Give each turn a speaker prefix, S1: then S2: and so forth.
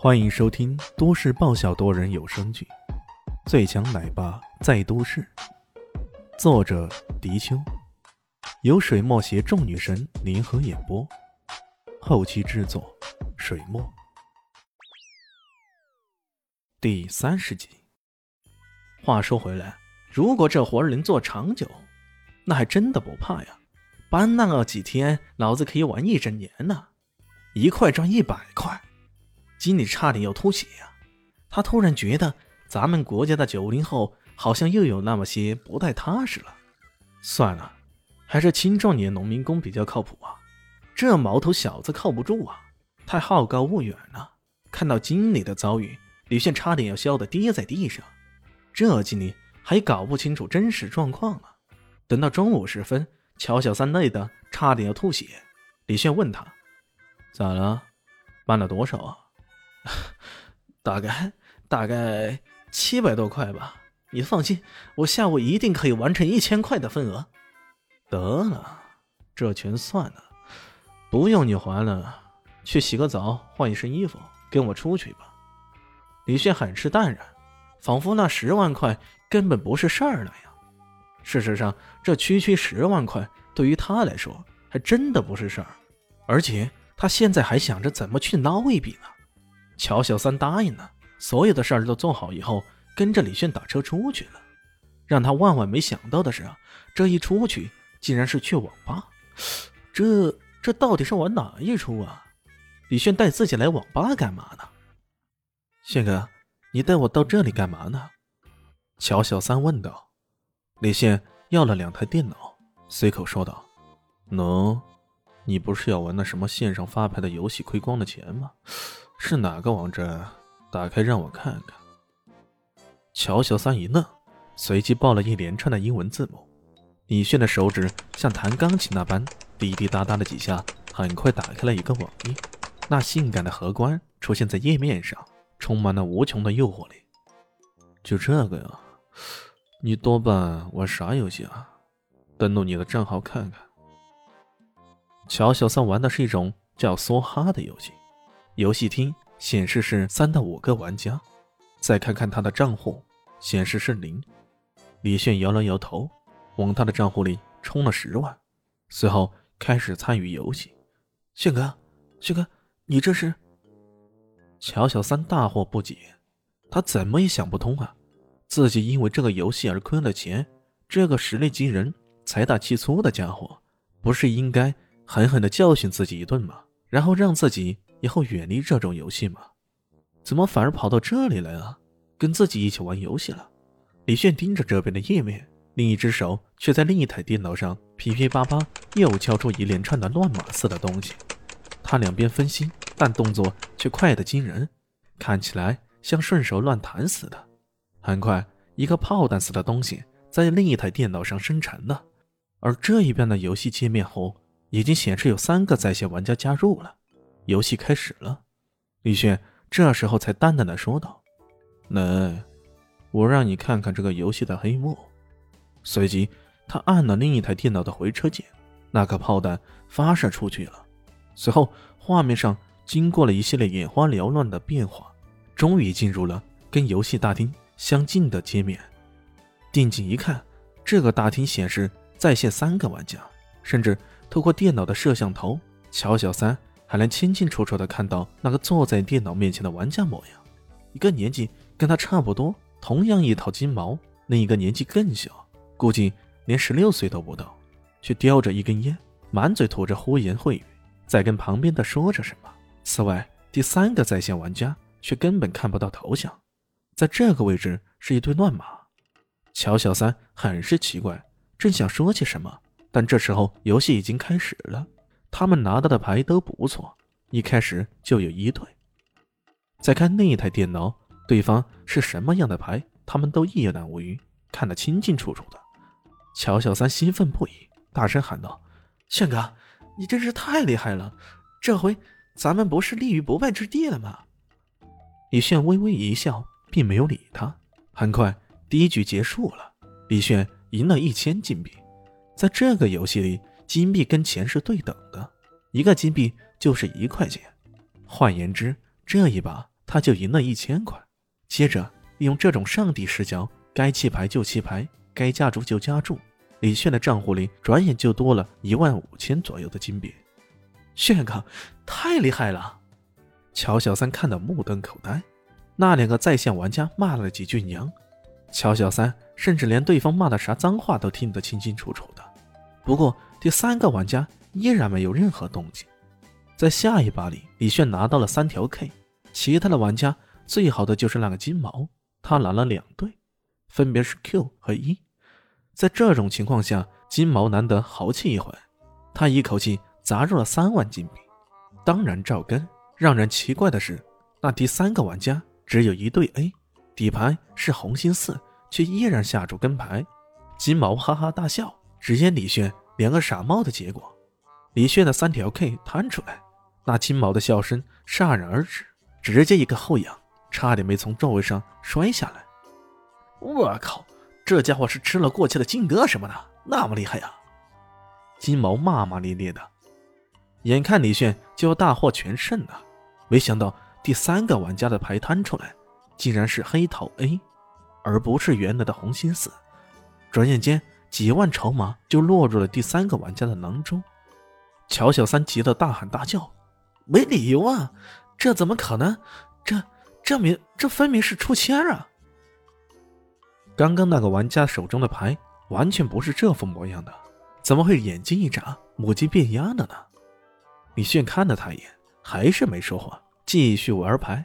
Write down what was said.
S1: 欢迎收听都市爆笑多人有声剧《最强奶爸在都市》，作者：迪秋，由水墨携众女神联合演播，后期制作：水墨。第三十集。话说回来，如果这活儿能做长久，那还真的不怕呀。搬那个几天，老子可以玩一整年呢，一块赚一百块。经理差点要吐血呀！他突然觉得咱们国家的九零后好像又有那么些不太踏实了。算了，还是青壮年农民工比较靠谱啊！这毛头小子靠不住啊，太好高骛远了。看到经理的遭遇，李炫差点要笑得跌在地上。这经理还搞不清楚真实状况呢。等到中午时分，乔小三累得差点要吐血。李炫问他：“咋了？办了多少啊？” 大概大概七百多块吧，你放心，我下午一定可以完成一千块的份额。得了，这全算了，不用你还了，去洗个澡，换一身衣服，跟我出去吧。李炫很是淡然，仿佛那十万块根本不是事儿那样。事实上，这区区十万块对于他来说还真的不是事儿，而且他现在还想着怎么去捞一笔呢。乔小三答应了，所有的事儿都做好以后，跟着李炫打车出去了。让他万万没想到的是啊，这一出去竟然是去网吧。这这到底是玩哪一出啊？李炫带自己来网吧干嘛呢？炫哥，你带我到这里干嘛呢？乔小三问道。李炫要了两台电脑，随口说道：“喏，你不是要玩那什么线上发牌的游戏亏光了钱吗？”是哪个网站？打开让我看看。乔小三一愣，随即报了一连串的英文字母。李炫的手指像弹钢琴那般滴滴答答的几下，很快打开了一个网页。那性感的荷官出现在页面上，充满了无穷的诱惑力。就这个呀？你多半玩啥游戏啊？登录你的账号看看。乔小三玩的是一种叫梭哈的游戏。游戏厅显示是三到五个玩家，再看看他的账户，显示是零。李炫摇了摇头，往他的账户里充了十万，随后开始参与游戏。炫哥，炫哥，你这是？乔小三大惑不解，他怎么也想不通啊，自己因为这个游戏而亏了钱，这个实力惊人、财大气粗的家伙，不是应该狠狠地教训自己一顿吗？然后让自己。以后远离这种游戏吗？怎么反而跑到这里来了，跟自己一起玩游戏了？李炫盯着这边的页面，另一只手却在另一台电脑上噼噼啪啪又敲出一连串的乱码似的东西。他两边分心，但动作却快得惊人，看起来像顺手乱弹似的。很快，一个炮弹似的东西在另一台电脑上生成了，而这一边的游戏界面后已经显示有三个在线玩家加入了。游戏开始了，李炫这时候才淡淡的说道：“来，我让你看看这个游戏的黑幕。”随即，他按了另一台电脑的回车键，那颗炮弹发射出去了。随后，画面上经过了一系列眼花缭乱的变化，终于进入了跟游戏大厅相近的界面。定睛一看，这个大厅显示在线三个玩家，甚至透过电脑的摄像头，乔小三。还能清清楚楚地看到那个坐在电脑面前的玩家模样，一个年纪跟他差不多，同样一套金毛；另一个年纪更小，估计连十六岁都不到，却叼着一根烟，满嘴吐着胡言秽语，在跟旁边的说着什么。此外，第三个在线玩家却根本看不到头像，在这个位置是一堆乱码。乔小三很是奇怪，正想说些什么，但这时候游戏已经开始了。他们拿到的牌都不错，一开始就有一对。再看那一台电脑，对方是什么样的牌，他们都一览无余，看得清清楚楚的。乔小三兴奋不已，大声喊道：“炫哥，你真是太厉害了！这回咱们不是立于不败之地了吗？”李炫微微一笑，并没有理他。很快，第一局结束了，李炫赢了一千金币。在这个游戏里。金币跟钱是对等的，一个金币就是一块钱。换言之，这一把他就赢了一千块。接着利用这种上帝视角，该弃牌就弃牌，该加注就加注。李炫的账户里转眼就多了一万五千左右的金币。炫哥，太厉害了！乔小三看得目瞪口呆。那两个在线玩家骂了几句娘，乔小三甚至连对方骂的啥脏话都听得清清楚楚。不过第三个玩家依然没有任何动静。在下一把里，李炫拿到了三条 K，其他的玩家最好的就是那个金毛，他拿了两对，分别是 Q 和 E。在这种情况下，金毛难得豪气一回，他一口气砸入了三万金币。当然照跟。让人奇怪的是，那第三个玩家只有一对 A，底牌是红心四，却依然下注跟牌。金毛哈哈大笑，只见李炫连个傻帽的结果。李炫的三条 K 摊出来，那金毛的笑声戛然而止，直接一个后仰，差点没从座位上摔下来。我靠！这家伙是吃了过期的金哥什么的，那么厉害呀！金毛骂骂咧咧的，眼看李炫就要大获全胜了，没想到第三个玩家的牌摊出来，竟然是黑桃 A，而不是原来的红心四。转眼间，几万筹码就落入了第三个玩家的囊中。乔小三急得大喊大叫：“没理由啊！这怎么可能？这、这明、这分明是出千啊！”刚刚那个玩家手中的牌完全不是这副模样的，怎么会眼睛一眨，母鸡变鸭了呢？李炫看了他一眼，还是没说话，继续玩牌。